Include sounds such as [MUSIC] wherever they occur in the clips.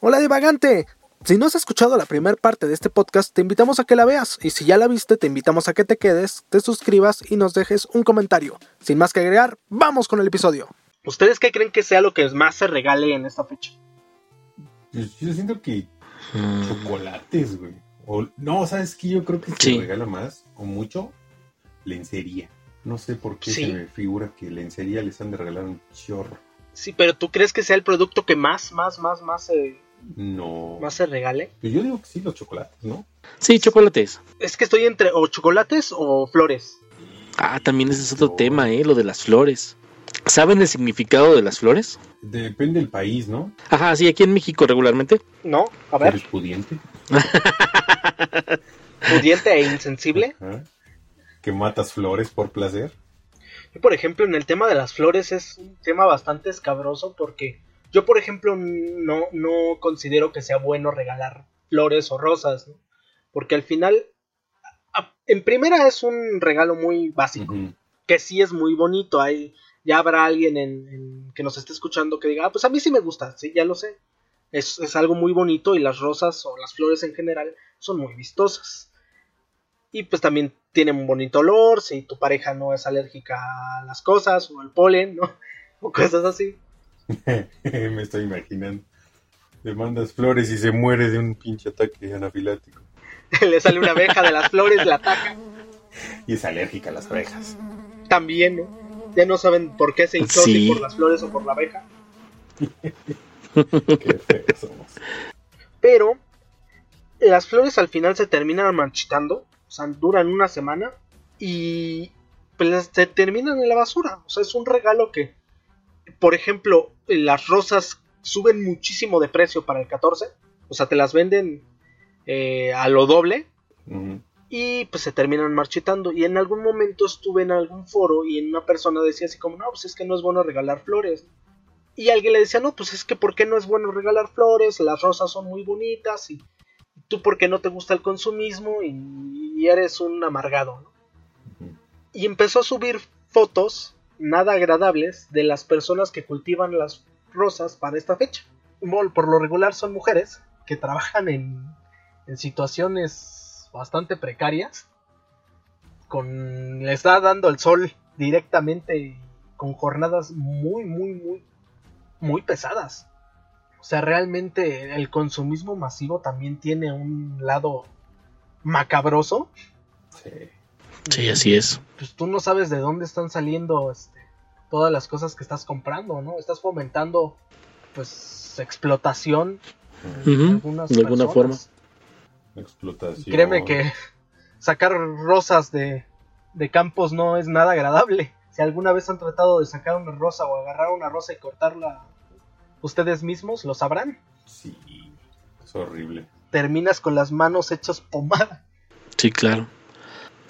Hola divagante. Si no has escuchado la primera parte de este podcast, te invitamos a que la veas. Y si ya la viste, te invitamos a que te quedes, te suscribas y nos dejes un comentario. Sin más que agregar, vamos con el episodio. ¿Ustedes qué creen que sea lo que más se regale en esta fecha? Pues yo siento que chocolates, güey. O, no, ¿sabes qué? Yo creo que se regala más, o mucho, lencería. No sé por qué Sí. se me figura que lencería les han de regalar un chorro. Sí, pero ¿tú crees que sea el producto que más, más, más, más, se- No. más se regale? Pues yo digo que sí, los chocolates, ¿no? Sí, chocolates. Es que estoy entre o chocolates o flores. Ah, también ese es otro tema, ¿eh? Lo de las flores. ¿Saben el significado de las flores? Depende del país, ¿no? Ajá, sí, aquí en México regularmente. ¿No? A ¿Eres ver, pudiente? [LAUGHS] pudiente e insensible. Ajá. ¿Que matas flores por placer? Yo, por ejemplo, en el tema de las flores es un tema bastante escabroso porque yo, por ejemplo, no, no considero que sea bueno regalar flores o rosas, ¿no? Porque al final, a- en primera es un regalo muy básico, que sí es muy bonito. Hay, ya habrá alguien en, en- que nos esté escuchando que diga, ah, pues a mí sí me gusta, sí, ya lo sé. Es, es algo muy bonito y las rosas o las flores en general son muy vistosas. Y pues también tienen un bonito olor, si tu pareja no es alérgica a las cosas o al polen, ¿no? [LAUGHS] O cosas así. [LAUGHS] me estoy imaginando. Le mandas flores y se muere de un pinche ataque anafilático. [LAUGHS] Le sale una abeja de las flores, la ataca. Y es alérgica a las abejas. También, ¿no? Ya no saben por qué se hinchó, Sí. si por las flores o por la abeja. [LAUGHS] Qué feos somos. Pero las flores al final se terminan marchitando, o sea, duran una semana y pues, se terminan en la basura. O sea, es un regalo que, por ejemplo, las rosas suben muchísimo de precio para el 14, o sea, te las venden eh, a lo doble y pues se terminan marchitando. Y en algún momento estuve en algún foro y en una persona decía así como, no, pues es que no es bueno regalar flores. Y alguien le decía, no, pues es que ¿por qué no es bueno regalar flores? Las rosas son muy bonitas y tú por qué no te gusta el consumismo y, y eres un amargado. ¿no? Y empezó a subir fotos nada agradables de las personas que cultivan las rosas para esta fecha. Por lo regular son mujeres que trabajan en, en situaciones bastante precarias. Con, le está dando el sol directamente con jornadas muy, muy, muy, muy pesadas. O sea, realmente el consumismo masivo también tiene un lado macabroso. Sí. Sí, así es. Pues tú no sabes de dónde están saliendo este, todas las cosas que estás comprando, ¿no? Estás fomentando, pues, explotación de Ujú, algunas de alguna personas. Explotación. Y Créeme que [LAUGHS] sacar rosas de, de campos no es nada agradable. Si alguna vez han tratado de sacar una rosa o agarrar una rosa y cortarla ustedes mismos, lo sabrán. Sí. Es horrible. Terminas con las manos hechas pomada. Sí, claro.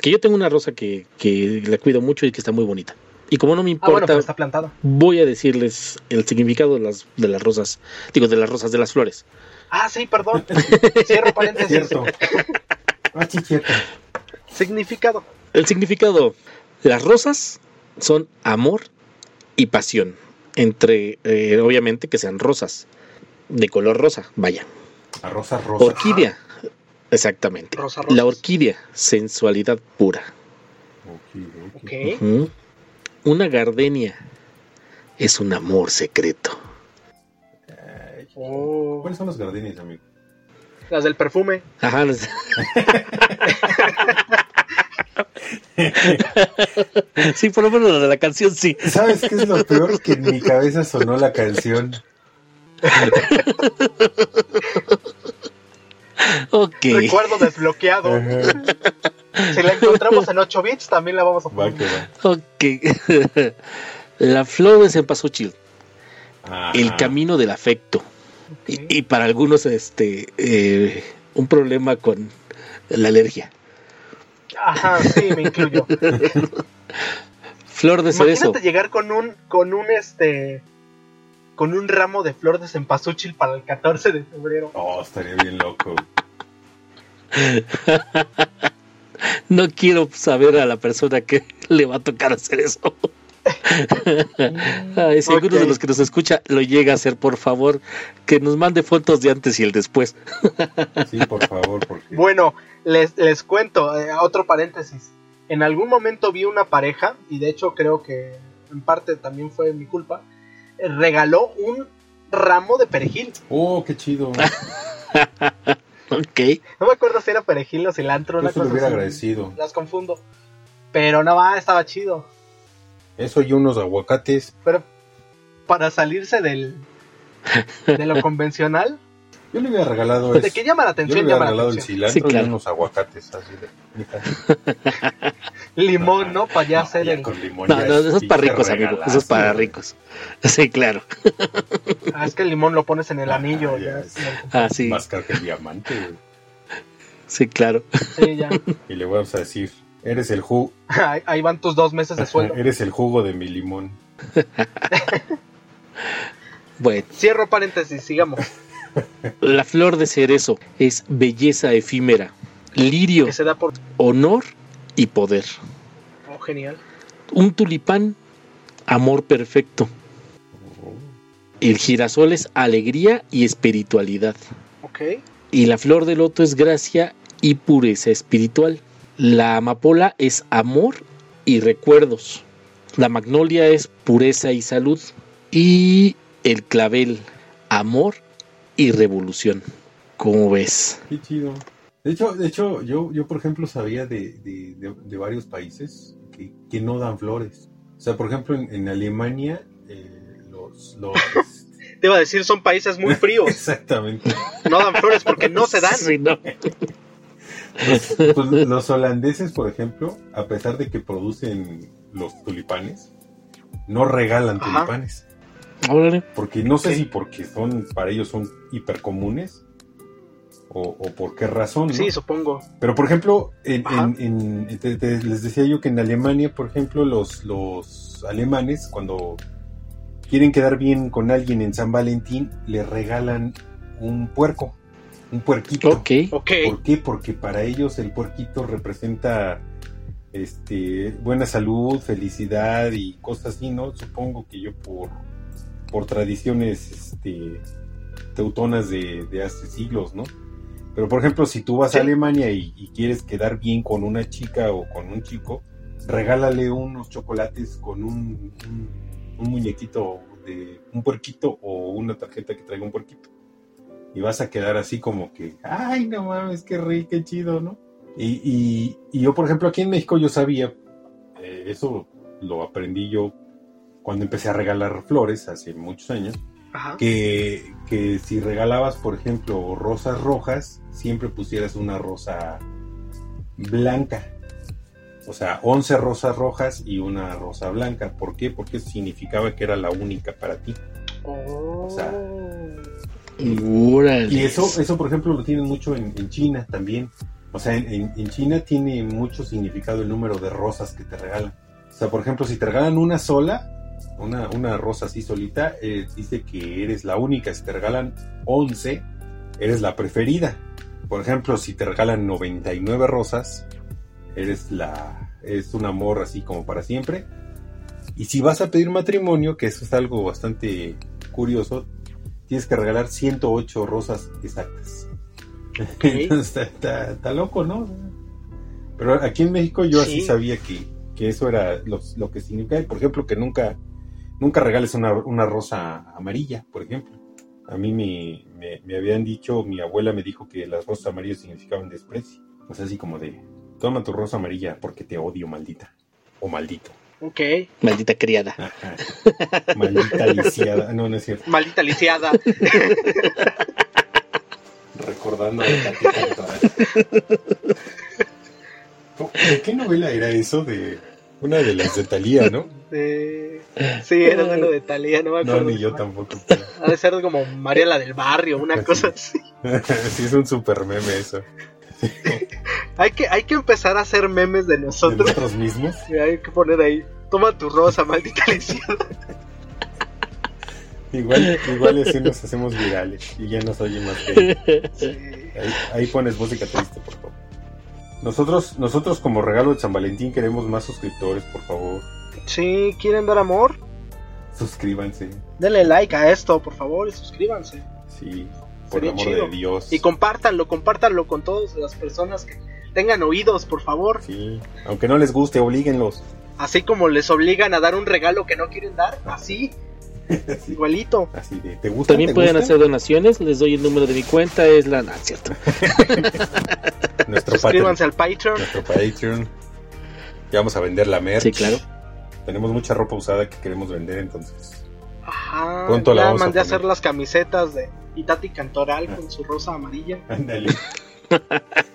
Que yo tengo una rosa que, que la cuido mucho y que está muy bonita. Y como no me Ah, bueno, importa, pero está plantada. voy a decirles el significado de las, de las rosas. Digo, de las rosas, de las flores. Ah, sí, perdón. [LAUGHS] Cierro paréntesis. Cierto. Ah. Significado. El significado. Las rosas son amor y pasión. Entre, eh, obviamente, que sean rosas. De color rosa, vaya. A rosa rosa. Orquídea. Exactamente. Rosa. La orquídea, sensualidad pura. Ok, ok. Ok. Ujú. Una gardenia es un amor secreto. Oh, ¿Cuáles son los gardenias, amigo? las del perfume. Ajá. las- [LAUGHS] sí, por lo menos la de la canción sí. ¿Sabes qué es lo peor? Que en mi cabeza sonó la canción. [LAUGHS] Ok. Recuerdo desbloqueado. Si la encontramos en 8 bits, también la vamos a poner. va. Ok. [LAUGHS] la flor de cempasúchil. Ajá. El camino del afecto. Y para algunos, este, eh, un problema con la alergia. Ajá, sí, me incluyo. [LAUGHS] Flor de cerezo. Imagínate llegar con un, con un este, con un ramo de flor de cempasúchil para el 14 de febrero. Oh, estaría bien loco. [LAUGHS] No quiero saber a la persona que [LAUGHS] le va a tocar hacer eso. [LAUGHS] Ay, si alguno de los que nos escucha lo llega a hacer, por favor, que nos mande fotos de antes y el después. Sí, por favor, porque Bueno, les, les cuento, eh, otro paréntesis. En algún momento vi una pareja, y de hecho creo que en parte también fue mi culpa, regaló un ramo de perejil. Oh, qué chido. [LAUGHS] Ok. No me acuerdo si era perejil o cilantro, una Eso hubiera así. agradecido. Las confundo. Pero no va, estaba chido. Eso y unos aguacates. Pero para salirse del de lo [LAUGHS] convencional, Yo le hubiera regalado de eso. que llama la Yo le atención, hubiera llama la regalado el atención. cilantro Sí, claro. y unos aguacates. Así de. [LAUGHS] Limón, ¿no? Para ya No, hacer ya el... con limón No, ya no, es eso es para ricos, amigo. Eso es para ricos. [LAUGHS] Sí, claro. Ah, es que el limón lo pones en el Ah, anillo. ya ya es. Ah, sí. Más caro que el diamante, güey. Sí, claro. Sí, ya. Y le vamos a decir, eres el jugo, [LAUGHS] Ahí, ahí van tus dos meses de [LAUGHS] sueldo. eres el jugo de mi limón. Bueno, Cierro paréntesis, sigamos. la flor de cerezo es belleza efímera, lirio, Que se da por... honor y poder. Oh, genial. Un tulipán, amor perfecto. El girasol es alegría y espiritualidad. Ok. Y la flor de loto es gracia y pureza espiritual. La amapola es amor y recuerdos. La magnolia es pureza y salud. Y el clavel, amor y revolución. ¿Cómo ves? Qué chido. De hecho, de hecho yo, yo por ejemplo, sabía de, de- de- de varios países que, que no dan flores. O sea, por ejemplo, en, en Alemania, eh, los... los [LAUGHS] Te iba a decir, son países muy fríos. [LAUGHS] exactamente. No dan flores porque no se dan. Sí, no. Los, pues, los holandeses, por ejemplo, a pesar de que producen los tulipanes, no regalan Ajá. tulipanes. Órale. Porque no sé si porque son, para ellos son hipercomunes o, o por qué razón, ¿no? Sí, supongo. Pero por ejemplo, en, en- en- te- te- les decía yo que en Alemania, por ejemplo, los, los alemanes cuando quieren quedar bien con alguien en San Valentín, le regalan un puerco, un puerquito. Ok. Ok. ¿Por qué? Porque para ellos el puerquito representa este buena salud, felicidad y cosas así, ¿no? Supongo que yo por, por tradiciones este, teutonas de, de hace siglos, ¿no? Pero por ejemplo, si tú vas Sí. a Alemania y, y quieres quedar bien con una chica o con un chico, regálale unos chocolates con un, un, un muñequito de un puerquito o una tarjeta que traiga un puerquito y vas a quedar así como que, ay, no mames, qué rico, qué chido, ¿no? Y, y- y yo, por ejemplo, aquí en México yo sabía, eh, eso lo aprendí yo cuando empecé a regalar flores hace muchos años, Ajá. que, que si regalabas, por ejemplo, rosas rojas, siempre pusieras una rosa blanca. O sea, 11 rosas rojas y una rosa blanca. ¿Por qué? Porque significaba que era la única para ti. Oh. O sea. Y eso, eso por ejemplo, lo tienen mucho en, en China también. O sea, en, en- en China tiene mucho significado el número de rosas que te regalan. O sea, por ejemplo, si te regalan una sola, una, una rosa así solita, eh, dice que eres la única. Si te regalan 11, eres la preferida. Por ejemplo, si te regalan 99 rosas, eres la es un amor así como para siempre. Y si vas a pedir matrimonio, que eso es algo bastante curioso, tienes que regalar 108 rosas exactas. [LAUGHS] Está, está- está loco, ¿no? Pero aquí en México yo así Sí. sabía que, que eso era lo, lo que significaba. Por ejemplo, que nunca, nunca regales una, una rosa amarilla, por ejemplo. A mí me, me- me habían dicho, mi abuela me dijo que las rosas amarillas significaban desprecio. O sea, así como de, toma tu rosa amarilla porque te odio, maldita. O maldito. Ok. Maldita criada. Ajá. [LAUGHS] Maldita lisiada. No, no es cierto. Maldita lisiada. [LAUGHS] Recordando a. ¿De qué novela era eso? De una de las de Talía, ¿no? [LAUGHS] Sí, era de lo de Talía, no me No, acuerdo. ni yo tampoco. [LAUGHS] pero- Ha de ser como María la del barrio, una cosa así. [LAUGHS] sí, es un super meme eso. Hay que, hay que empezar a hacer memes de De nosotros. nosotros mismos. Y hay que poner ahí. Toma tu rosa, maldita lisiada. Igual, igual así nos hacemos virales y ya nos oye más que Sí. ahí, ahí pones música triste, por favor. Nosotros, nosotros como regalo de San Valentín queremos más suscriptores, por favor. Si quieren dar amor, Suscríbanse. denle like a esto, por favor, y suscríbanse. Sí, por Sería el amor chido. de Dios. Y compártanlo, compártanlo con todas las personas que tengan oídos, por favor. Sí, aunque no les guste, oblíguenlos. Así como les obligan a dar un regalo que no quieren dar, así, [LAUGHS] Así, igualito. así de, ¿te gusta? También ¿Te pueden gusta? hacer donaciones, les doy el número de mi cuenta, es la... No, cierto. [LAUGHS] Nuestro Patreon. Suscríbanse al Patreon. Nuestro Patreon. Ya vamos a vender la merch. Sí, claro. Tenemos mucha ropa usada que queremos vender, entonces. Ajá. Pronto la ya vamos a mandé a poner. hacer las camisetas de Itati Cantoral con su rosa amarilla. [LAUGHS] Ándale.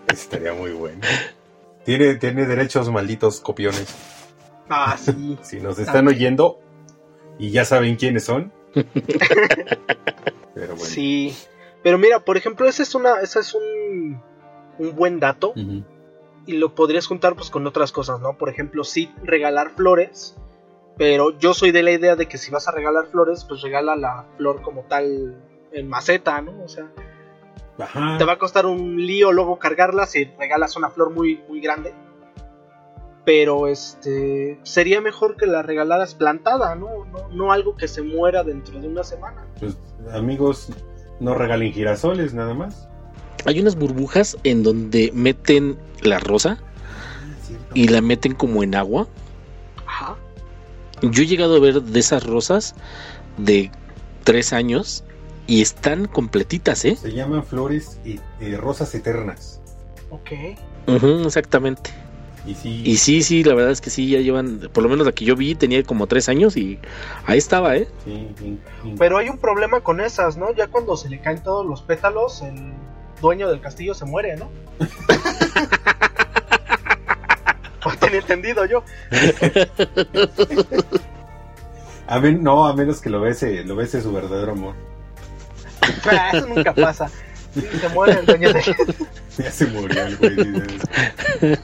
Estaría muy bueno. Tiene, tiene derechos malditos copiones. Ah, sí. [LAUGHS] Si nos están oyendo y ya saben quiénes son. [LAUGHS] Pero bueno. Sí. Pero mira, por ejemplo, ese es una, ese es un, un buen dato y lo podrías juntar pues con otras cosas, ¿no? Por ejemplo, sí regalar flores, pero yo soy de la idea de que si vas a regalar flores, pues regala la flor como tal en maceta, ¿no? O sea, Ajá. te va a costar un lío luego cargarla si regalas una flor muy, muy grande. Pero este sería mejor que la regalaras plantada, ¿no? No, no algo que se muera dentro de una semana. Pues, amigos, no regalen girasoles nada más. Hay unas burbujas en donde meten la rosa y la meten como en agua. Ajá. Yo he llegado a ver de esas rosas de tres años y están completitas, ¿eh? Se llaman flores y, y rosas eternas. Ok. Ujú, exactamente. Y sí, Y sí, sí, la verdad es que sí, ya llevan, por lo menos la que yo vi tenía como tres años y ahí estaba, ¿eh? sí, in- in- Pero hay un problema con esas, ¿no? Ya cuando se le caen todos los pétalos, el dueño del castillo se muere, ¿no? [LAUGHS] Tenía entendido yo. [LAUGHS] a men- no, a menos que lo bese, lo bese su verdadero amor. Ah, Eso nunca pasa. Sí, se muere el dueño de... [LAUGHS] Ya se murió el güey.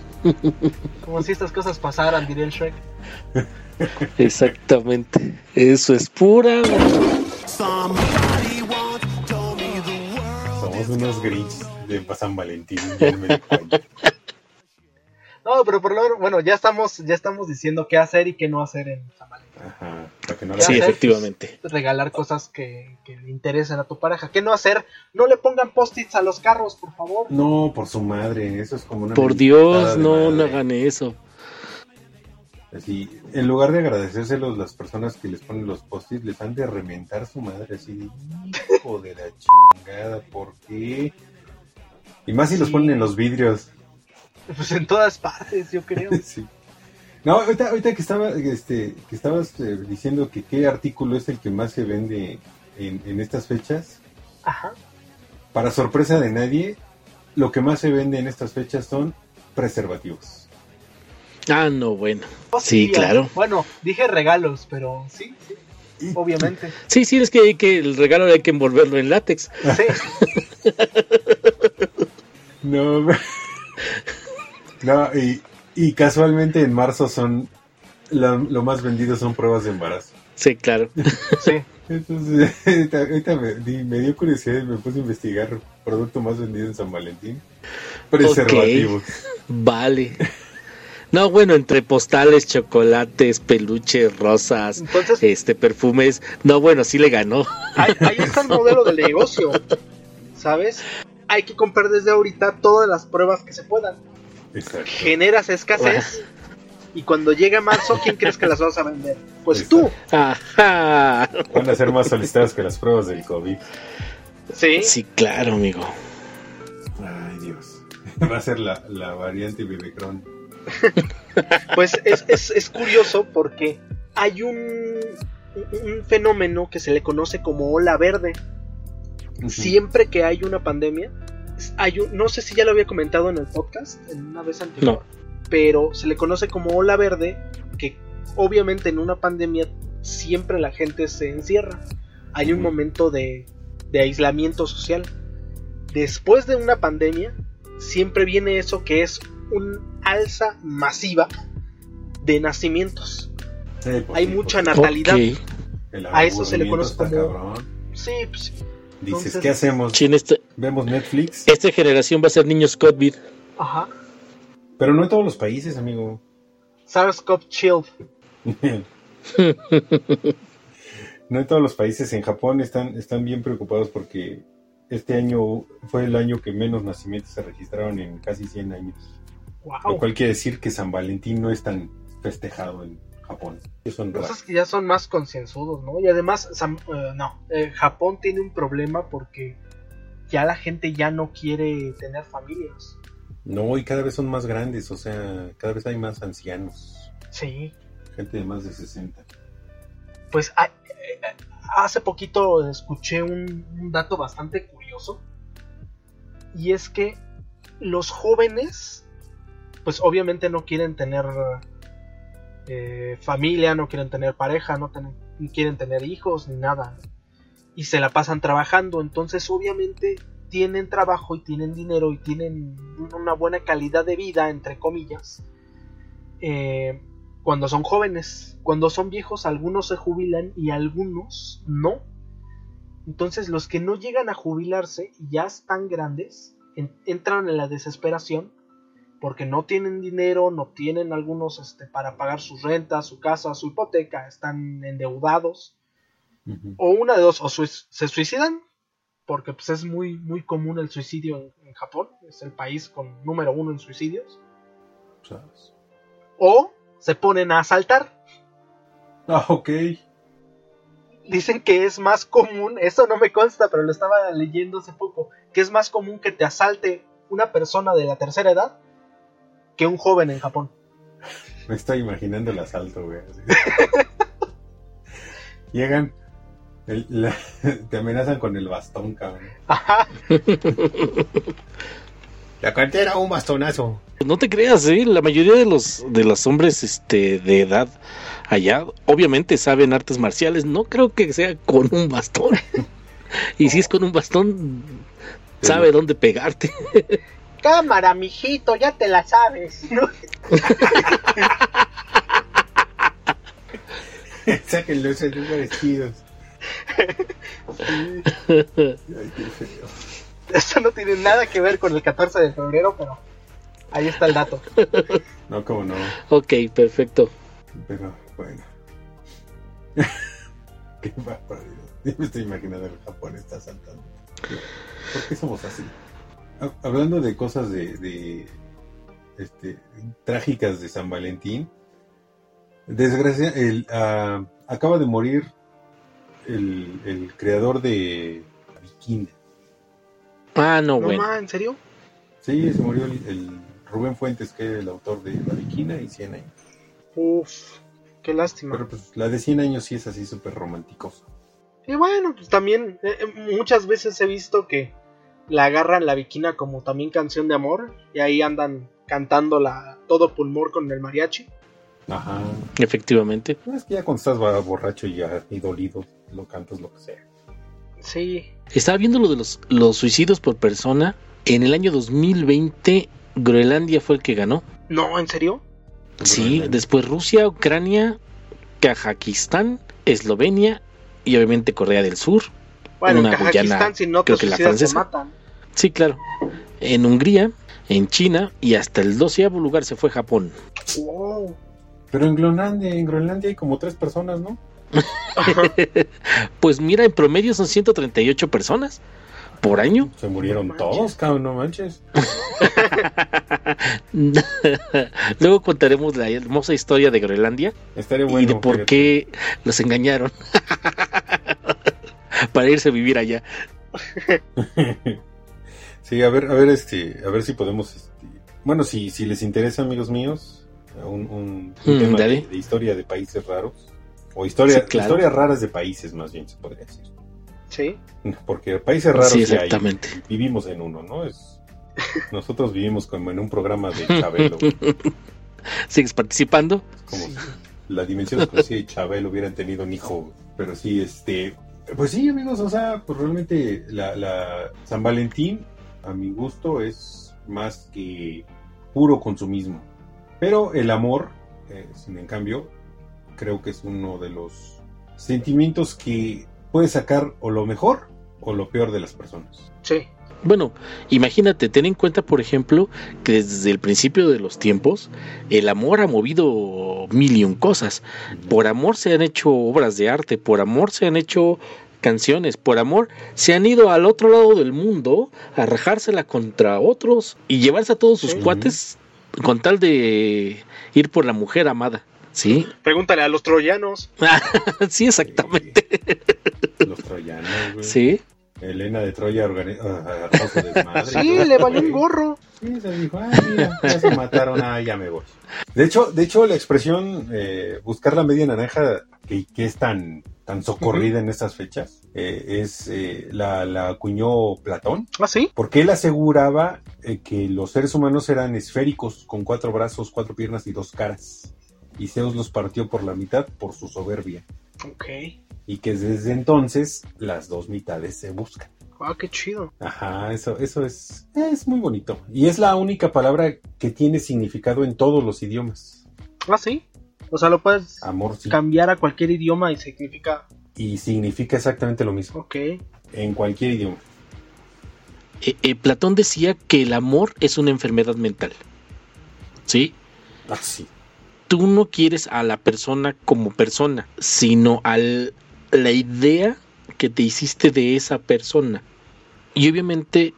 Como si estas cosas pasaran, diría el Shrek. Exactamente. Eso es pura. Somos unos Grinch de San Valentín. No, pero por lo menos, bueno, ya estamos, ya estamos diciendo qué hacer y qué no hacer en San Valentín. Ajá, para que no Sí, efectivamente. Regalar cosas que, que le interesen a tu pareja. ¿Qué no hacer? No le pongan post-its a los carros, por favor. No, por su madre, eso es como una. Por Dios, no, no hagan eso. Así, en lugar de agradecérselos las personas que les ponen los post-its, les han de reventar su madre así de hijo de la chingada, ¿por qué? Y más si los ponen en los vidrios. Pues en todas partes, yo creo. [LAUGHS] Sí. No, ahorita, ahorita que estaba, este, que estabas eh, diciendo que qué artículo es el que más se vende en, en estas fechas, Ajá. para sorpresa de nadie, lo que más se vende en estas fechas son preservativos. Ah, no, bueno. Sí, claro. Bueno, dije regalos, pero sí, sí, obviamente. Sí, sí, es que, hay que el regalo hay que envolverlo en látex. Sí. [LAUGHS] No, no y, y casualmente en marzo son lo, lo más vendido son pruebas de embarazo. Sí, claro. Sí. Entonces, [LAUGHS] ahorita, me, di- me dio curiosidad y me puse a investigar producto más vendido en San Valentín. Preservativos. Vale. No, bueno, entre postales, chocolates, peluches, rosas, Entonces, este, perfumes. No, bueno, sí le ganó. ahí, ahí está el modelo del negocio. ¿Sabes? Hay que comprar desde ahorita todas las pruebas que se puedan. Exacto. Generas escasez. Y cuando llega marzo, ¿quién crees que las vas a vender? Pues tú. Ajá. Van a ser más solicitadas que las pruebas del COVID. Sí. Sí, claro, amigo. Ay, Dios. [LAUGHS] Va a ser la, la variante Bibecron. [LAUGHS] Pues es, es, es curioso porque hay un, un fenómeno que se le conoce como ola verde. Siempre que hay una pandemia, hay un- no sé si ya lo había comentado en el podcast, en una vez anterior, pero se le conoce como ola verde, que obviamente en una pandemia siempre la gente se encierra. Hay un momento de, de aislamiento social. Después de una pandemia, siempre viene eso que es un alza masiva de nacimientos. Sí, pues Hay sí, mucha pues, natalidad. A eso se le conoce como- cabrón. Sí, pues, Dices, Entonces- ¿qué hacemos? Sí, esta, ¿Vemos Netflix? esta generación va a ser niños COVID. ajá. Pero no en todos los países, amigo. SARS-CoV Child. [LAUGHS] no en todos los países, en Japón están, están bien preocupados porque este año fue el año que menos nacimientos se registraron en casi 100 años. Lo cual quiere decir que San Valentín no es tan festejado en Japón. Son Cosas que ya son más concienzudos, ¿no? Y además, eh, no, eh, Japón tiene un problema porque ya la gente ya no quiere tener familias. No, y cada vez son más grandes, o sea, cada vez hay más ancianos. Sí. Gente de más de 60. Pues eh, hace poquito escuché un, dato bastante curioso. Y es que los jóvenes, pues obviamente no quieren tener eh, familia, no quieren tener pareja, no quieren tener hijos ni nada. Y se la pasan trabajando. Entonces obviamente tienen trabajo y tienen dinero y tienen una buena calidad de vida, entre comillas, eh, cuando son jóvenes. Cuando son viejos, algunos se jubilan y algunos no. Entonces los que no llegan a jubilarse y ya están grandes, entran en la desesperación porque no tienen dinero, no tienen algunos este, para pagar sus rentas, su casa, su hipoteca, están endeudados. O una de dos, o se suicidan porque pues, es muy, muy común el suicidio en, Japón, es el país con número uno en suicidios. O se ponen a asaltar. Ah, ok. Dicen que es más común, eso no me consta, pero lo estaba leyendo hace poco, que es más común que te asalte una persona de la tercera edad que un joven en Japón. Me estoy imaginando el asalto, güey. [LAUGHS] Llegan, [LAUGHS] te amenazan con el bastón, cabrón. La cartera, un bastonazo. No te creas, ¿eh? la mayoría de los de los hombres este, de edad allá, obviamente saben artes marciales. No creo que sea con un bastón. [LAUGHS] y si es con un bastón, sabe dónde pegarte. Cámara, mijito, ya te la sabes. Sáquenlo [LAUGHS] esos vestidos. Esto no tiene nada que ver con el 14 de febrero, pero ahí está el dato. No, como no. Ok, perfecto. Pero bueno. [LAUGHS] Qué barbaridad. Yo me estoy imaginando el Japón está saltando. ¿Por qué somos así? Hablando de cosas de, este, trágicas de San Valentín, desgracia, el, uh, acaba de morir el, creador de Vikinga. Ah, no, bueno. ¿En serio? Sí, se murió el, Rubén Fuentes, que es el autor de La Viquina y 100 años. Uf, qué lástima. Pero pues la de 100 años sí es así súper románticosa. Y bueno, pues también eh, eh, muchas veces he visto que la agarran la Viquina como también canción de amor y ahí andan cantándola todo pulmón con el mariachi. Ajá. Efectivamente. Es que ya cuando estás borracho y ya y dolido, lo cantas lo que sea. Sí. Estaba viendo lo de los, los suicidios por persona. En el año 2020, Groenlandia fue el que ganó. No, ¿en serio? Sí, después Rusia, Ucrania, Kazajistán, Eslovenia y obviamente Corea del Sur. Bueno, una Kazajistán, si no creo que la francesa. matan. Sí, claro. En Hungría, en China y hasta el doceavo lugar se fue Japón. Wow. Pero en Groenlandia, en Groenlandia hay como tres personas, ¿no? [LAUGHS] pues mira, en promedio son 138 personas por año. Se murieron todos, cabrón, no manches. [LAUGHS] Luego contaremos la hermosa historia de Groenlandia y de por qué los engañaron [LAUGHS] para irse a vivir allá. Sí, a ver, a ver, este, a ver si podemos, este, bueno, si, si les interesa, amigos míos, un, mm, tema de, historia de países raros. O historia, historias raras de países, más bien se podría decir. Sí. [LAUGHS] Porque países raros exactamente. vivimos en uno, ¿no? Es, nosotros vivimos como en un programa de [LAUGHS] Chabelo. ¿Sigues participando? Como la dimensión desconocida y Chabelo hubieran tenido un hijo. Pero sí, este. Pues sí, amigos, o sea, pues realmente la, la San Valentín, a mi gusto, es más que puro consumismo. Pero el amor, eh, sin en cambio, creo que es uno de los sentimientos que puede sacar o lo mejor o lo peor de las personas. Sí. Bueno, imagínate, ten en cuenta, por ejemplo, que desde el principio de los tiempos, el amor ha movido mil y un cosas. Por amor se han hecho obras de arte, por amor se han hecho canciones, por amor se han ido al otro lado del mundo a rajársela contra otros y llevarse a todos sus cuates con tal de ir por la mujer amada. Sí. Pregúntale a los troyanos. [LAUGHS] sí, exactamente. Los troyanos, güey. Sí. Elena de Troya organizó su [LAUGHS] desmadre. [LAUGHS] Sí, le valió un gorro. Sí, se dijo, ah, mira, ya se mataron, ah, ya me voy. De hecho, de hecho la expresión eh, buscar la media naranja, que, que es tan, tan socorrida en estas fechas, eh, es eh, la, la acuñó Platón, ¿Ah, sí? porque él aseguraba que los seres humanos eran esféricos, con cuatro brazos, cuatro piernas y dos caras. Y Zeus los partió por la mitad por su soberbia. Ok. Y que desde entonces las dos mitades se buscan. Ah, qué chido. Ajá, eso, eso es, es muy bonito. Y es la única palabra que tiene significado en todos los idiomas. Ah, sí. O sea, lo puedes Amor sí. cambiar a cualquier idioma y significa. Y significa exactamente lo mismo. Ok. En cualquier idioma. Eh, eh, Platón decía que el amor es una enfermedad mental. ¿Sí? Ah, sí. Tú no quieres a la persona como persona, sino a la idea que te hiciste de esa persona. Y obviamente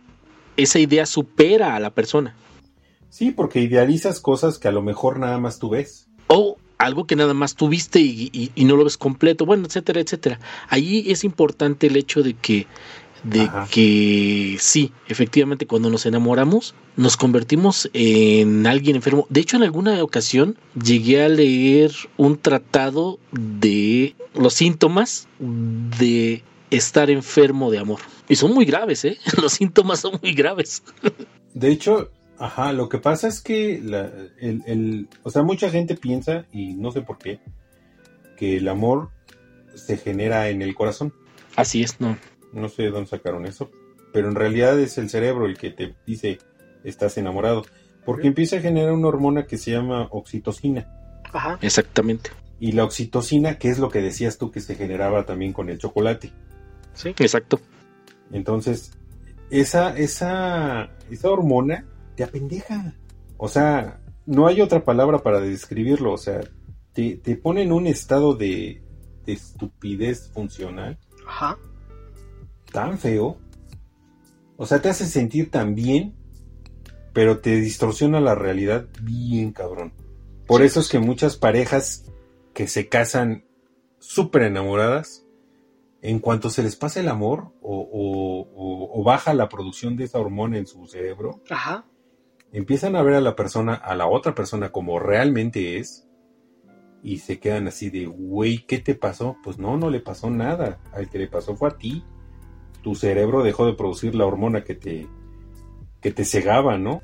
esa idea supera a la persona. Sí, porque idealizas cosas que a lo mejor nada más tú ves. O algo que nada más tuviste y, y- y no lo ves completo, bueno, etcétera, etcétera. Ahí es importante el hecho de que, de Ajá. que sí, efectivamente, cuando nos enamoramos, nos convertimos en alguien enfermo. De hecho, en alguna ocasión llegué a leer un tratado de los síntomas de estar enfermo de amor. Y son muy graves, ¿eh? [LAUGHS] Los síntomas son muy graves. De hecho, ajá, lo que pasa es que la- el, el- o sea, mucha gente piensa, y no sé por qué, que el amor se genera en el corazón. Así es, ¿no? No sé de dónde sacaron eso, pero en realidad es el cerebro el que te dice estás enamorado, porque empieza a generar una hormona que se llama oxitocina. Ajá. Exactamente. Y la oxitocina, que es lo que decías tú que se generaba también con el chocolate. Sí. Exacto. Entonces, esa, esa, esa hormona te apendeja. O sea, no hay otra palabra para describirlo. O sea, te, te pone en un estado de, de estupidez funcional Ajá. tan feo. O sea, te hace sentir tan bien, pero te distorsiona la realidad bien cabrón. Por Sí, eso es que muchas parejas que se casan súper enamoradas, en cuanto se les pasa el amor o, o- o- o baja la producción de esa hormona en su cerebro, Ajá. empiezan a ver a la persona, a la otra persona como realmente es, y se quedan así de, güey, ¿qué te pasó? Pues no, no le pasó nada. Al que le pasó fue a ti. Tu cerebro dejó de producir la hormona que te, que te cegaba, ¿no?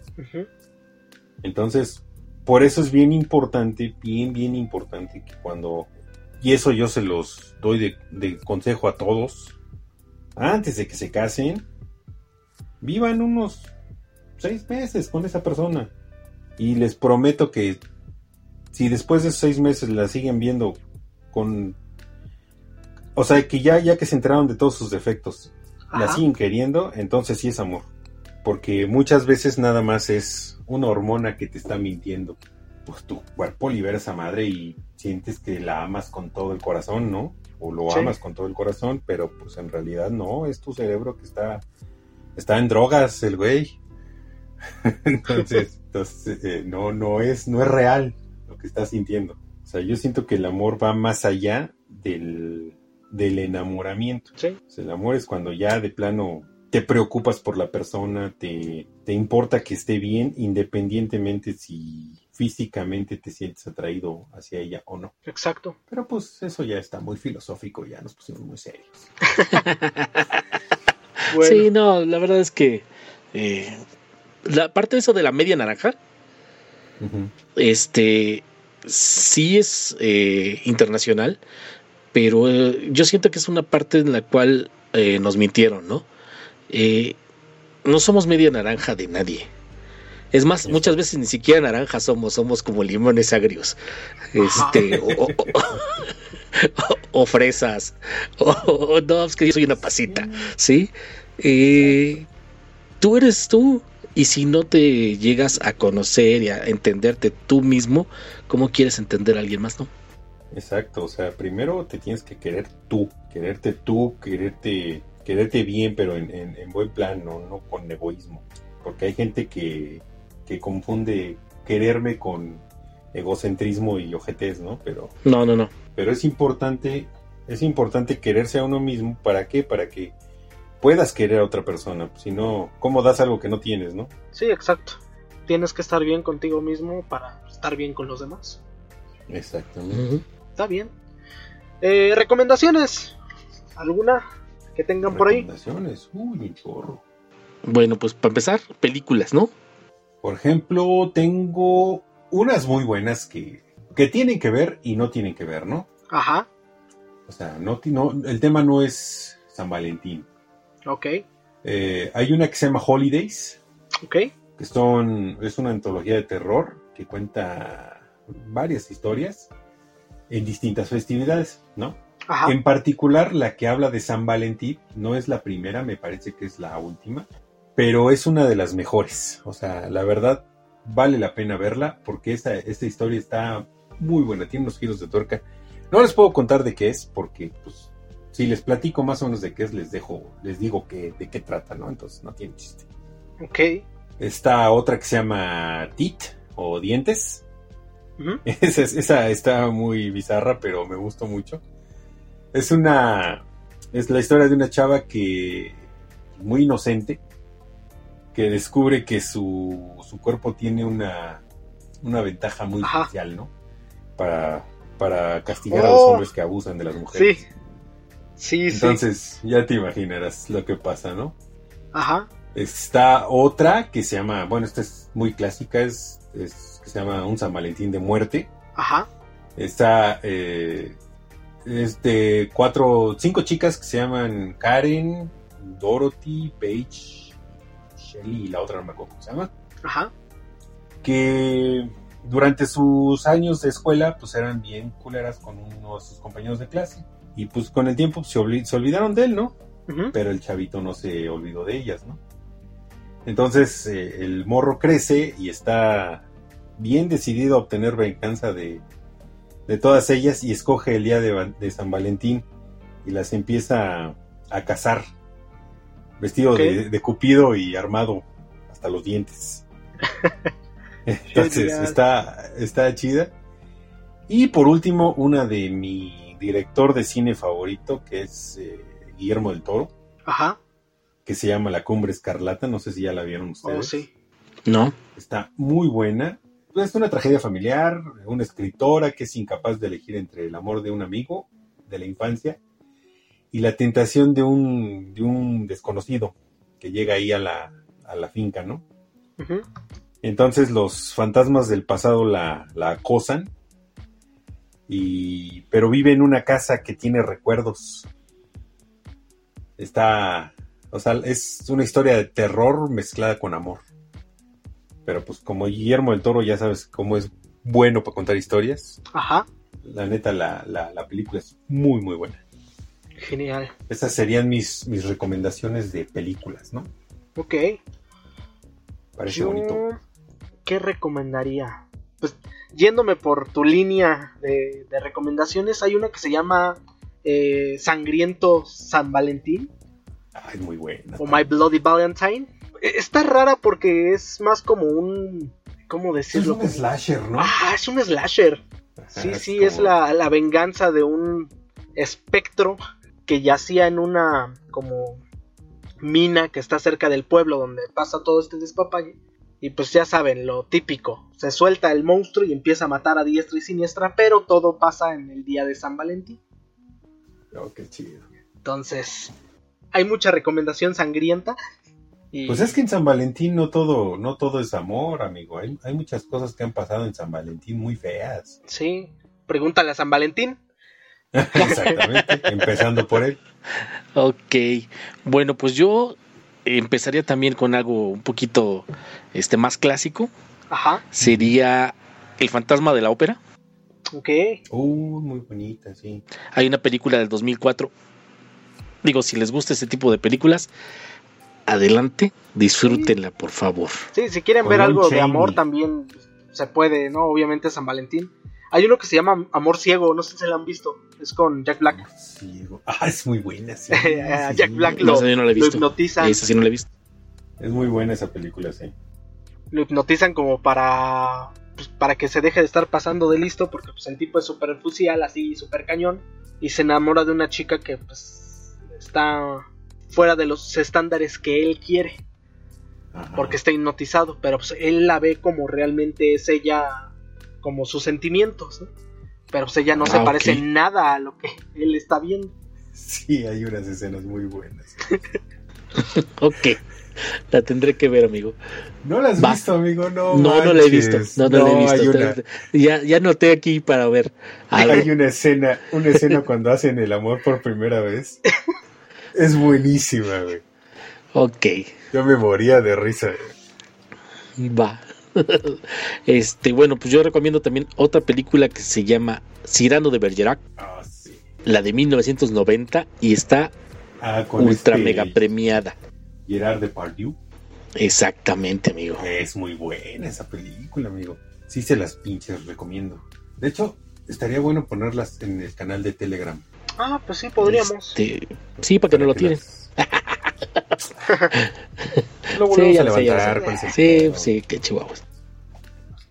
Entonces, por eso es bien importante, bien, bien importante que cuando, y eso yo se los doy de, de consejo a todos, antes de que se casen, vivan unos seis meses con esa persona. Y les prometo que si después de esos seis meses la siguen viendo con... O sea, que ya, ya que se enteraron de todos sus defectos, la Ajá. siguen queriendo, entonces sí es amor. Porque muchas veces nada más es una hormona que te está mintiendo. Pues tu cuerpo libera esa madre y sientes que la amas con todo el corazón, ¿no? O lo Sí. amas con todo el corazón, pero pues en realidad no, es tu cerebro que está, está en drogas, el güey. [LAUGHS] entonces, entonces eh, no, no es, no es real lo que estás sintiendo. O sea, yo siento que el amor va más allá del, del enamoramiento. Sí. O sea, el amor es cuando ya de plano te preocupas por la persona, te, te importa que esté bien, independientemente si físicamente te sientes atraído hacia ella o no. Exacto. Pero pues eso ya está muy filosófico, ya nos pusimos muy serios. [LAUGHS] Bueno. Sí, no, la verdad es que eh, la parte de eso de la media naranja, este, sí es eh, internacional, pero eh, yo siento que es una parte en la cual eh, nos mintieron, ¿no? Eh, no somos media naranja de nadie. Es más, muchas veces ni siquiera naranja somos, somos como limones agrios. Este, o, o- o- o fresas. O, no, es que yo soy una pasita, ¿sí? Eh, tú eres tú. Y si no te llegas a conocer y a entenderte tú mismo, ¿cómo quieres entender a alguien más, no? Exacto, o sea, primero te tienes que querer tú, quererte tú, quererte, quererte bien, pero en, en, buen plan, no, no con egoísmo. Porque hay gente que, que confunde quererme con egocentrismo y ojetes, ¿no? Pero. No, no, no. Pero es importante, es importante quererse a uno mismo. ¿Para qué? Para que puedas querer a otra persona. Si no, ¿cómo das algo que no tienes, no? Sí, exacto. Tienes que estar bien contigo mismo para estar bien con los demás. Exactamente. Está bien. Eh, ¿Recomendaciones? ¿Alguna que tengan por ahí? Recomendaciones, uy, un chorro. Bueno, pues para empezar, películas, ¿no? Por ejemplo, tengo unas muy buenas que, que tienen que ver y no tienen que ver, ¿no? Ajá. O sea, no, no, el tema no es San Valentín. Ok. Eh, hay una que se llama Holidays. Ok. Que son, es una antología de terror que cuenta varias historias en distintas festividades, ¿no? Ajá. En particular, la que habla de San Valentín no es la primera, me parece que es la última, pero es una de las mejores. O sea, la verdad, vale la pena verla porque esta, esta historia está muy buena, tiene unos giros de tuerca. No les puedo contar de qué es porque, pues, si les platico más o menos de qué es, les dejo, les digo que, de qué trata, ¿no? Entonces no tiene chiste. Ok. Está otra que se llama Tit o Dientes. [LAUGHS] esa, esa, está muy bizarra, pero me gustó mucho. Es una. Es la historia de una chava que. muy inocente. Que descubre que su, su cuerpo tiene una. una ventaja muy especial, ¿no? Para, para castigar a los Oh. hombres que abusan de las mujeres. Sí. Sí, Entonces, ya te imaginarás lo que pasa, ¿no? Ajá. Está otra que se llama, bueno, esta es muy clásica, es, es que se llama Un San Valentín de Muerte. Ajá. Está eh, es de cuatro, cinco chicas que se llaman Karen, Dorothy, Paige, Shelly y la otra no me acuerdo cómo se llama. Ajá. Que durante sus años de escuela, pues eran bien culeras con uno de sus compañeros de clase. Y pues con el tiempo se, olvi- se olvidaron de él, ¿no? Pero el chavito no se olvidó de ellas, ¿no? Entonces eh, el morro crece y está bien decidido a obtener venganza de, de todas ellas y escoge el día de, San Valentín y las empieza a, a cazar, vestido de, de cupido y armado hasta los dientes. [LAUGHS] Entonces está, está chida. Y por último, una de mi director de cine favorito, que es eh, Guillermo del Toro Ajá. que se llama La Cumbre Escarlata, no sé si ya la vieron ustedes. Oh, sí. No. Está muy buena. Es una tragedia familiar, una escritora que es incapaz de elegir entre el amor de un amigo de la infancia y la tentación de un, de un desconocido que llega ahí a la, a la finca, ¿no? Entonces los fantasmas del pasado la, la acosan, y, pero vive en una casa que tiene recuerdos. Está, o sea, es una historia de terror mezclada con amor. Pero pues como Guillermo del Toro ya sabes cómo es bueno para contar historias, Ajá. la neta la, la, la película es muy muy buena. Genial. Esas serían mis, mis recomendaciones de películas, ¿no? Ok. Parece Yo, bonito. ¿Qué recomendaría? Pues yéndome por tu línea de, de recomendaciones, hay una que se llama eh, Sangriento San Valentín Ay, muy buena. o My Bloody Valentine. Eh, Está rara porque es más como un... ¿Cómo Es decirlo? un slasher, ¿no? Ah, es un slasher. Sí, Ajá, sí, es como- la, la venganza de un espectro que yacía en una como mina que está cerca del pueblo donde pasa todo este despapalle. Y pues ya saben, lo típico. Se suelta el monstruo y empieza a matar a diestra y siniestra, pero todo pasa en el día de San Valentín. Oh, qué chido. Entonces, hay mucha recomendación sangrienta. Y Pues es que en San Valentín no todo, no todo es amor, amigo. Hay, hay muchas cosas que han pasado en San Valentín muy feas. Sí, pregúntale a San Valentín. [LAUGHS] Exactamente, empezando por él. Ok. Bueno, pues yo empezaría también con algo un poquito este, más clásico. Ajá, Sería El fantasma de la ópera. ok. Uh, muy bonita, sí. Hay una película del 2004. Digo, si les gusta este tipo de películas, adelante, disfrútenla, por favor. Sí, si quieren Con ver algo de amor también se puede, ¿no? Obviamente San Valentín. Hay uno que se llama Amor Ciego, no sé si lo han visto. Es con Jack Black. Ciego. Ah, es muy buena. sí, [LAUGHS] A sí. Jack Black No, lo, no la he lo visto. hipnotizan. Esa sí no la he visto. Es muy buena esa película, sí. Lo hipnotizan como para pues, para que se deje de estar pasando de listo porque pues el tipo es súper fusial, así súper cañón y se enamora de una chica que pues está fuera de los estándares que él quiere Ajá. porque está hipnotizado, pero pues él la ve como realmente es ella, como sus sentimientos, ¿no? pero pues ella no se Ah, parece nada a lo que él está viendo. Sí, hay unas escenas muy buenas. [LAUGHS] Ok, la tendré que ver, amigo. ¿No la has Va. visto, amigo? No, No, no la he visto. No, no, la he visto. Hay una, Ya, ya noté aquí para ver. algo. hay una escena, una escena cuando hacen el amor por primera vez. Es buenísima, güey. Ok, Yo me moría de risa. va. [LAUGHS] Este, bueno, pues yo recomiendo también otra película que se llama Cyrano de Bergerac, Ah, sí. la de 1990, y está Ah, con ultra este mega premiada. Gerard Depardieu. Exactamente, amigo. Es muy buena esa película, amigo. Sí se las pinches recomiendo. De hecho, estaría bueno ponerlas en el canal de Telegram. Ah, pues sí, podríamos. Este, sí, para que no lo tienen. las- [LAUGHS] Luego [LAUGHS] Sí, sé, levantar sé. con ese Sí, sí, qué chihuahuas.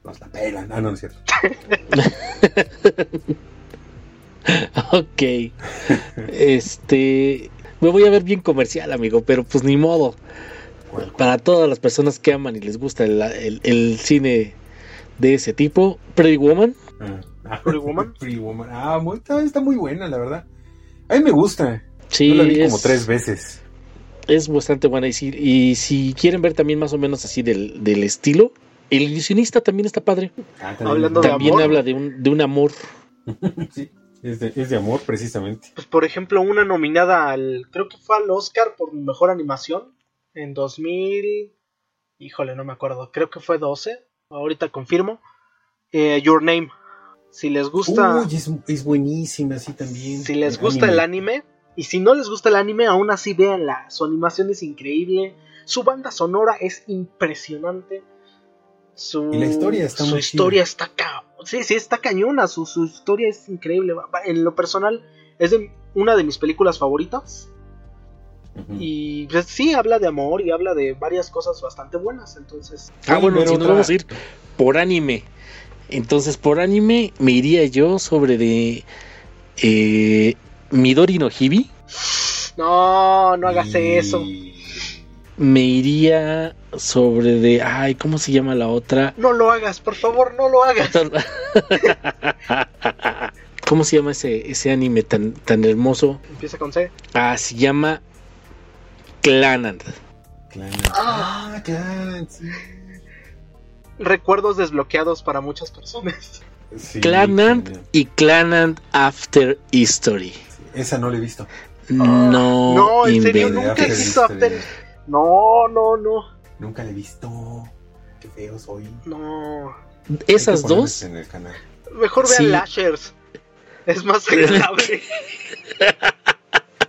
Nos la pelan. Ah, no, no es cierto. [LAUGHS] Ok. Este. Me voy a ver bien comercial, amigo, pero pues ni modo. Para todas las personas que aman y les gusta el, el- el cine de ese tipo, Pretty Woman. Ah, Pretty [LAUGHS] Woman. Pretty Woman. Ah, muy- está, está muy buena, la verdad. A mí me gusta. Sí, Yo la vi es, como tres veces. es bastante buena. Y si, y si quieren ver también más o menos así del, del estilo, El ilusionista también está padre. Ah, también- Hablando de También amor. habla de un, de un amor. [LAUGHS] Sí, es de, es de amor, precisamente. Pues por ejemplo, una nominada al. Creo que fue al Oscar por mejor animación. En 2000. Híjole, no me acuerdo. Creo que fue 12. Ahorita confirmo. Eh, Your Name. Si les gusta. Uy, es, es buenísima, así también. si les gusta el anime. Y si no les gusta el anime, aún así véanla. Su animación es increíble. Su banda sonora es impresionante. Su, Y la historia está su muy historia está ca- sí, sí, está cañona. Su, su historia es increíble. En lo personal, es de una de mis películas favoritas. Y pues, sí, habla de amor y habla de varias cosas bastante buenas. Entonces, Ah, ¿Pueden bueno, si nos otra? vamos a ir por anime. Entonces, por anime me iría yo sobre de eh, Midori no Hibi. no, no hagas Y- eso. Me iría sobre de. Ay, ¿cómo se llama la otra? No lo hagas, por favor, no lo hagas. [LAUGHS] ¿Cómo se llama ese, ese anime tan, tan hermoso? Empieza con C. Ah, se llama Clanad. Clan. Ah. Ah, sí. Recuerdos desbloqueados para muchas personas. Sí, Clanad Clan. y Clanad After History. Esa no la he visto. No, no, en serio, nunca After existe After. History. No, no, no. Nunca la he visto. Qué feo soy. No. Esas dos, En el canal. Mejor vean Sí. Lashers. Es más agradable.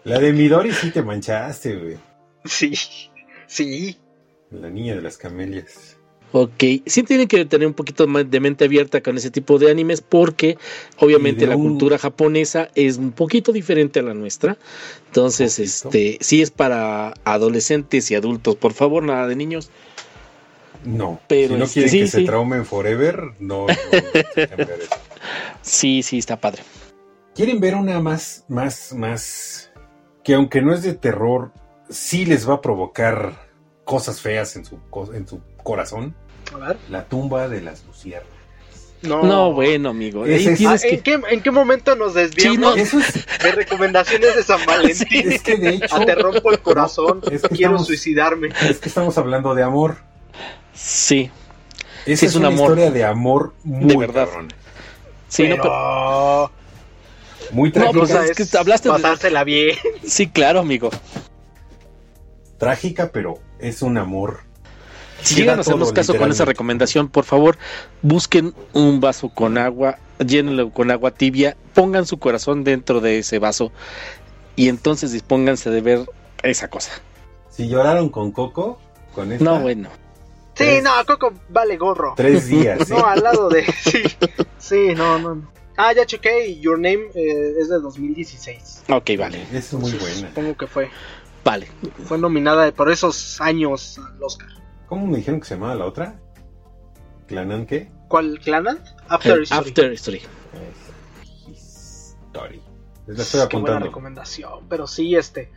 La de Midori sí te manchaste, güey. sí. Sí. La niña de las camelias. Ok. Sí tienen que tener un poquito más de mente abierta con ese tipo de animes porque obviamente la cultura japonesa es un poquito diferente a la nuestra. Entonces, este, sí es para adolescentes y adultos. Por favor, nada de niños. No, Pero si no este, quieren sí, que sí. se traumen forever, no. no eso. Sí, sí, está padre. ¿Quieren ver una más, más, más, que aunque no es de terror, sí les va a provocar cosas feas en su, en su corazón? A ver. La tumba de las luciernas. No. No, bueno, amigo. Ahí Ese es- Ah, ¿en, que... qué, ¿En qué momento nos desviamos Sí, no. De recomendaciones de San [LAUGHS] Valentín? es que de hecho, te rompo el corazón. Es que Quiero estamos- suicidarme. es que estamos hablando de amor. Sí, Esa Sí, es, es un una amor. historia de amor muy verdad. cabrón. sí, no, pero... Muy No, trágica, pues, cosa es es que hablaste de- pasársela bien. sí, claro, amigo. trágica, pero es un amor. Si llegan a hacernos caso con esa recomendación, por favor, busquen un vaso con agua, llénenlo con agua tibia, pongan su corazón dentro de ese vaso y entonces dispónganse de ver esa cosa. Si lloraron con Coco, con esta, No, bueno. Sí, Tres. no, Coco vale gorro. tres días. ¿eh? [LAUGHS] No, al lado de. Sí, sí, no, no. Ah, ya chequé y Your Name eh, es de 2016. Ok, vale. Es muy buena. Supongo que fue. Vale. Fue nominada por esos años al Oscar. ¿Cómo me dijeron que se llamaba la otra? ¿Clanan qué? ¿Cuál? ¿Clanan? After El Story. After Story. Story. Les la estoy Qué buena apuntando. recomendación. Pero sí, este.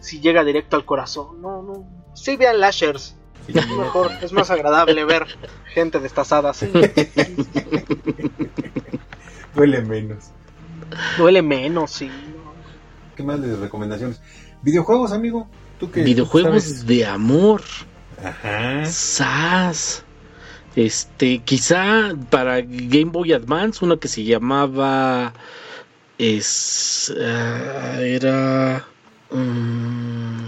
Si llega directo al corazón. No, no. Sí, vean Lashers. Sí. Es mejor, es más agradable ver gente destazada. Sí. [LAUGHS] Duele menos. Duele menos, sí. ¿Qué más de recomendaciones? Videojuegos, amigo. ¿Tú qué Videojuegos sabes? de amor. Ajá. Sas. Este, quizá para Game Boy Advance, uno que se llamaba. Es. ah, era. mm,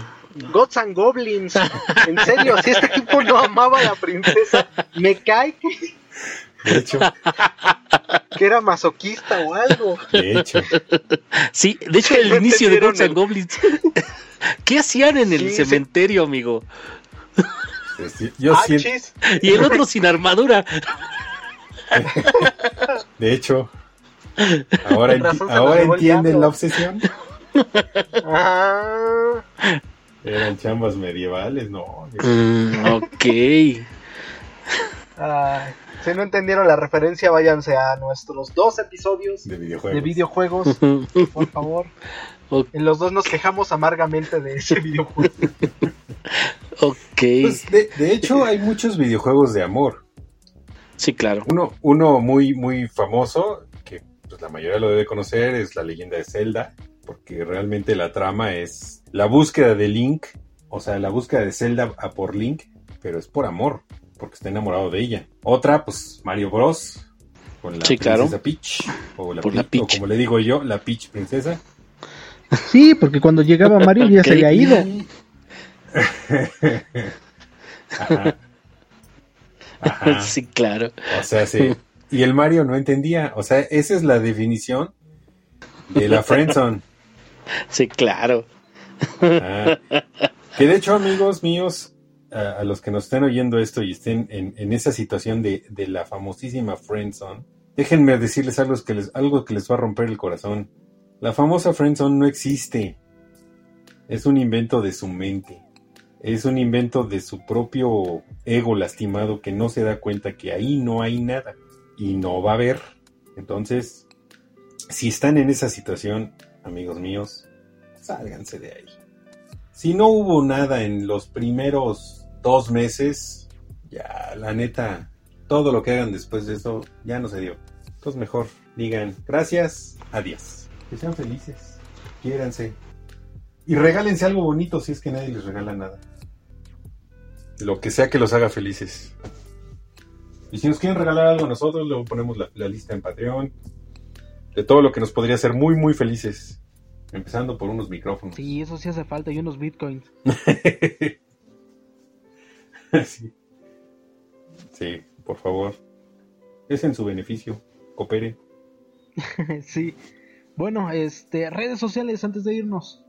Gods and Goblins. En serio, si este tipo no amaba a la princesa, me cae que, De hecho, que era masoquista o algo. de hecho. Sí, de hecho, el inicio de Ghosts and Goblins. [LAUGHS] ¿Qué hacían en el Sí, sí. cementerio, amigo? Este, Yo ah, siento. Y el otro sin armadura. de hecho, ahora, enti- ahora entienden la obsesión. Ah, Eran chambas medievales, no. Mm, ok. ay. si no entendieron la referencia, váyanse a nuestros dos episodios De videojuegos. de videojuegos, [LAUGHS] por favor. Ok. En los dos nos quejamos amargamente de ese videojuego. [LAUGHS] ok. Pues, de, de hecho, hay muchos videojuegos de amor. Sí, claro. Uno, uno muy, muy famoso, que pues, la mayoría lo debe conocer, es la leyenda de Zelda, porque realmente la trama es la búsqueda de Link, o sea, la búsqueda de Zelda a por Link, pero es por amor, porque está enamorado de ella. Otra, pues Mario Bros. Con la Sí, claro. princesa Peach, o la, Peach, o como le digo yo, la Peach princesa. Sí, porque cuando llegaba Mario ya [LAUGHS] se había ido. Ajá. Ajá. [LAUGHS] Sí, claro. O sea, sí. Y el Mario no entendía. O sea, esa es la definición de la friendzone. Sí, claro. Ah. Que de hecho, amigos míos, a, a los que nos estén oyendo esto y estén en, en esa situación de, de la famosísima friendzone, déjenme decirles algo que, les, algo que les va a romper el corazón. La famosa friendzone no existe. Es un invento de su mente. Es un invento de su propio ego lastimado que no se da cuenta que ahí no hay nada y no va a haber. Entonces, si están en esa situación, amigos míos, sálganse de ahí. Si no hubo nada en los primeros dos meses, ya la neta, todo lo que hagan después de eso ya no se dio. Entonces mejor digan gracias, adiós. Que sean felices, quiéranse. Y regálense algo bonito si es que nadie les regala nada. Lo que sea que los haga felices. Y si nos quieren regalar algo a nosotros, luego ponemos la, la lista en Patreon. De todo lo que nos podría hacer muy, muy felices. Empezando por unos micrófonos. Sí, eso sí hace falta y unos bitcoins. [LAUGHS] sí. Sí, por favor. Es en su beneficio. Cooperen. [LAUGHS] sí. Bueno, este, redes sociales antes de irnos.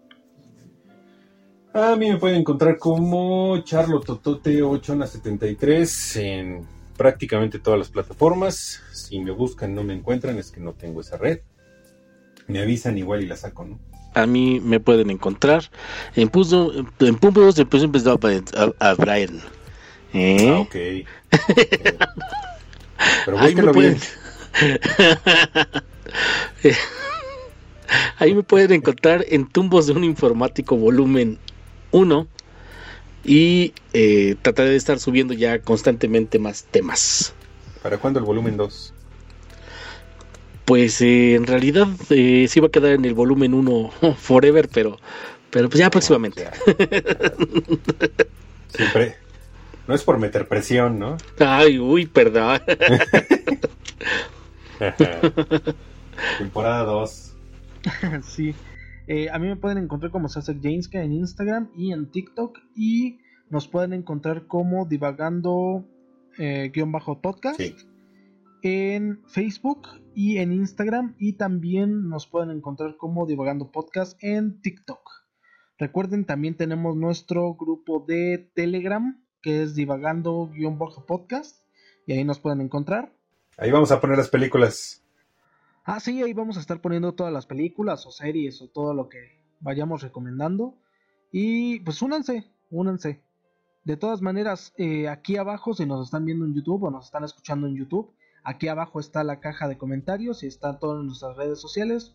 A mí me pueden encontrar como charlototote873 en prácticamente todas las plataformas. Si me buscan no me encuentran, es que no tengo esa red. Me avisan igual y la saco, ¿no? A mí me pueden encontrar en punto en puntos de empezó a, a, Brian. ¿Eh? Ah, ok. [LAUGHS] [LAUGHS] Eh, Pero Ahí me búsquenlo bien. Ahí me pueden encontrar en Tumbos de un Informático volumen 1 y eh, trataré de estar subiendo ya constantemente más temas. ¿Para cuándo el volumen 2? Pues eh, en realidad eh, sí va a quedar en el volumen 1 [LAUGHS] forever, pero, pero pues ya próximamente. Siempre. No es por meter presión, ¿no? Ay, uy, perdón. [LAUGHS] [LAUGHS] Temporada 2. [LAUGHS] sí. Eh, a mí me pueden encontrar como Sasek Jameska en Instagram y en TikTok. Y nos pueden encontrar como divagando eh, guion bajo podcast Sí. en Facebook y en Instagram. Y también nos pueden encontrar como divagando podcast en TikTok. Recuerden, también tenemos nuestro grupo de Telegram, que es divagando-podcast, y ahí nos pueden encontrar. Ahí vamos a poner las películas. Ah, sí, ahí vamos a estar poniendo todas las películas o series o todo lo que vayamos recomendando. Y pues únanse, únanse. De todas maneras, eh, aquí abajo, si nos están viendo en YouTube o nos están escuchando en YouTube, aquí abajo está la caja de comentarios y está todas nuestras redes sociales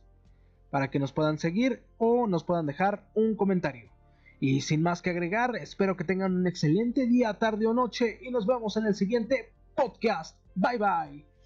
para que nos puedan seguir o nos puedan dejar un comentario. Y sin más que agregar, espero que tengan un excelente día, tarde o noche y nos vemos en el siguiente podcast. Bye bye.